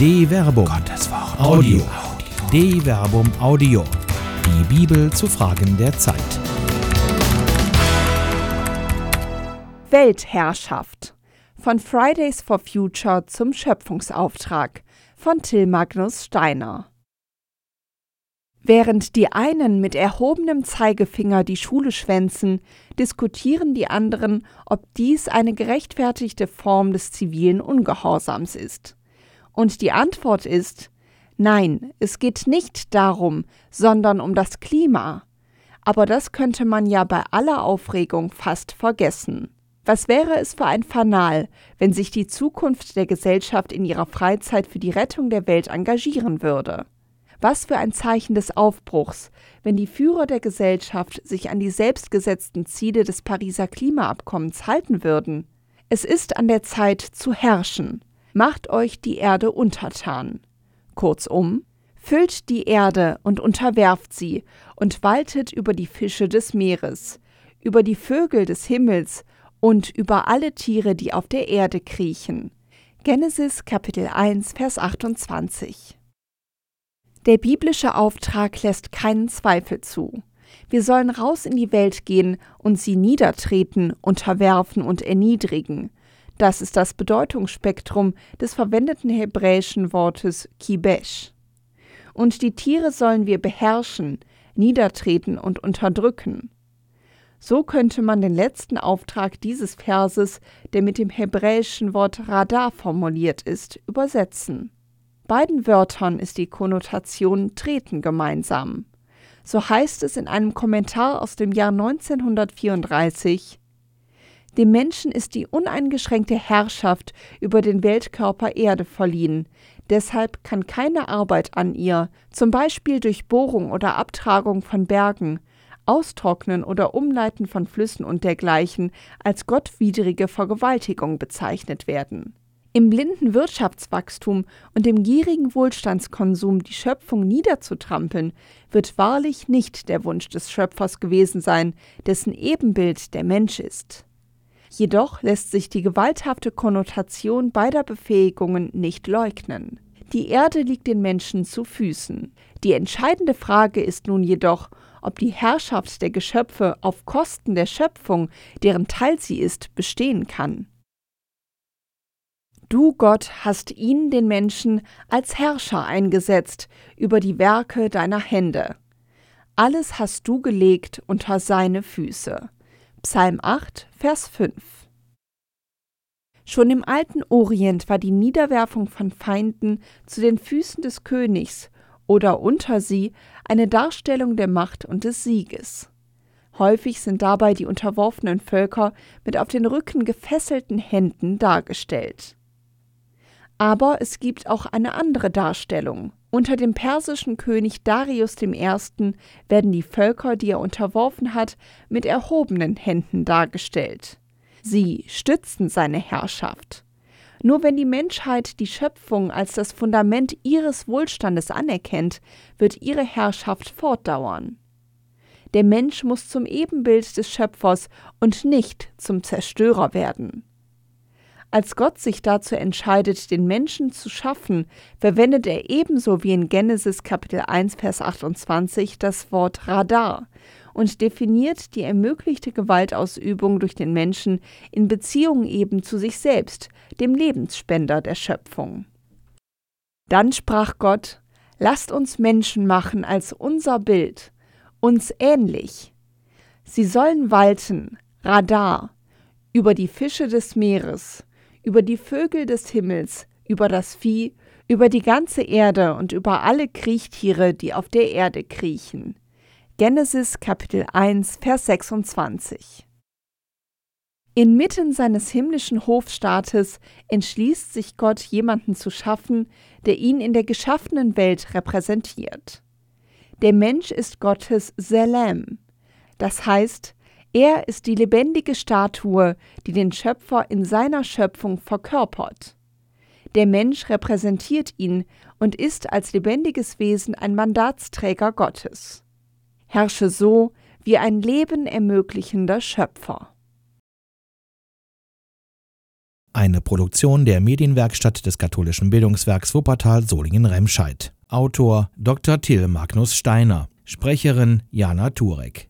De Verbum. Gottes Wort. Audio. De Verbum Audio. Die Bibel zu Fragen der Zeit. Weltherrschaft. Von Fridays for Future zum Schöpfungsauftrag von Till Magnus Steiner. Während die einen mit erhobenem Zeigefinger die Schule schwänzen, diskutieren die anderen, ob dies eine gerechtfertigte Form des zivilen Ungehorsams ist. Und die Antwort ist Nein, es geht nicht darum, sondern um das Klima. Aber das könnte man ja bei aller Aufregung fast vergessen. Was wäre es für ein Fanal, wenn sich die Zukunft der Gesellschaft in ihrer Freizeit für die Rettung der Welt engagieren würde? Was für ein Zeichen des Aufbruchs, wenn die Führer der Gesellschaft sich an die selbstgesetzten Ziele des Pariser Klimaabkommens halten würden. Es ist an der Zeit zu herrschen. Macht euch die Erde untertan. Kurzum, füllt die Erde und unterwerft sie und waltet über die Fische des Meeres, über die Vögel des Himmels und über alle Tiere, die auf der Erde kriechen. Genesis Kapitel 1 Vers 28 der biblische Auftrag lässt keinen Zweifel zu. Wir sollen raus in die Welt gehen und sie niedertreten, unterwerfen und erniedrigen. Das ist das Bedeutungsspektrum des verwendeten hebräischen Wortes Kibesh. Und die Tiere sollen wir beherrschen, niedertreten und unterdrücken. So könnte man den letzten Auftrag dieses Verses, der mit dem hebräischen Wort Radar formuliert ist, übersetzen. Beiden Wörtern ist die Konnotation treten gemeinsam. So heißt es in einem Kommentar aus dem Jahr 1934 Dem Menschen ist die uneingeschränkte Herrschaft über den Weltkörper Erde verliehen, deshalb kann keine Arbeit an ihr, zum Beispiel durch Bohrung oder Abtragung von Bergen, Austrocknen oder Umleiten von Flüssen und dergleichen als gottwidrige Vergewaltigung bezeichnet werden im blinden Wirtschaftswachstum und dem gierigen Wohlstandskonsum die Schöpfung niederzutrampeln, wird wahrlich nicht der Wunsch des Schöpfers gewesen sein, dessen Ebenbild der Mensch ist. Jedoch lässt sich die gewalthafte Konnotation beider Befähigungen nicht leugnen. Die Erde liegt den Menschen zu Füßen. Die entscheidende Frage ist nun jedoch, ob die Herrschaft der Geschöpfe auf Kosten der Schöpfung, deren Teil sie ist, bestehen kann. Du, Gott, hast ihn, den Menschen, als Herrscher eingesetzt über die Werke deiner Hände. Alles hast du gelegt unter seine Füße. Psalm 8, Vers 5. Schon im alten Orient war die Niederwerfung von Feinden zu den Füßen des Königs oder unter sie eine Darstellung der Macht und des Sieges. Häufig sind dabei die unterworfenen Völker mit auf den Rücken gefesselten Händen dargestellt. Aber es gibt auch eine andere Darstellung. Unter dem persischen König Darius I. werden die Völker, die er unterworfen hat, mit erhobenen Händen dargestellt. Sie stützen seine Herrschaft. Nur wenn die Menschheit die Schöpfung als das Fundament ihres Wohlstandes anerkennt, wird ihre Herrschaft fortdauern. Der Mensch muss zum Ebenbild des Schöpfers und nicht zum Zerstörer werden. Als Gott sich dazu entscheidet, den Menschen zu schaffen, verwendet er ebenso wie in Genesis Kapitel 1 Vers 28 das Wort Radar und definiert die ermöglichte Gewaltausübung durch den Menschen in Beziehung eben zu sich selbst, dem Lebensspender der Schöpfung. Dann sprach Gott, Lasst uns Menschen machen als unser Bild, uns ähnlich. Sie sollen walten, Radar, über die Fische des Meeres, über die Vögel des Himmels, über das Vieh, über die ganze Erde und über alle Kriechtiere, die auf der Erde kriechen. Genesis Kapitel 1, Vers 26. Inmitten seines himmlischen Hofstaates entschließt sich Gott, jemanden zu schaffen, der ihn in der geschaffenen Welt repräsentiert. Der Mensch ist Gottes Selem, das heißt, er ist die lebendige Statue, die den Schöpfer in seiner Schöpfung verkörpert. Der Mensch repräsentiert ihn und ist als lebendiges Wesen ein Mandatsträger Gottes. Herrsche so wie ein Leben ermöglichender Schöpfer. Eine Produktion der Medienwerkstatt des katholischen Bildungswerks Wuppertal Solingen-Remscheid. Autor Dr. Till Magnus Steiner. Sprecherin Jana Turek.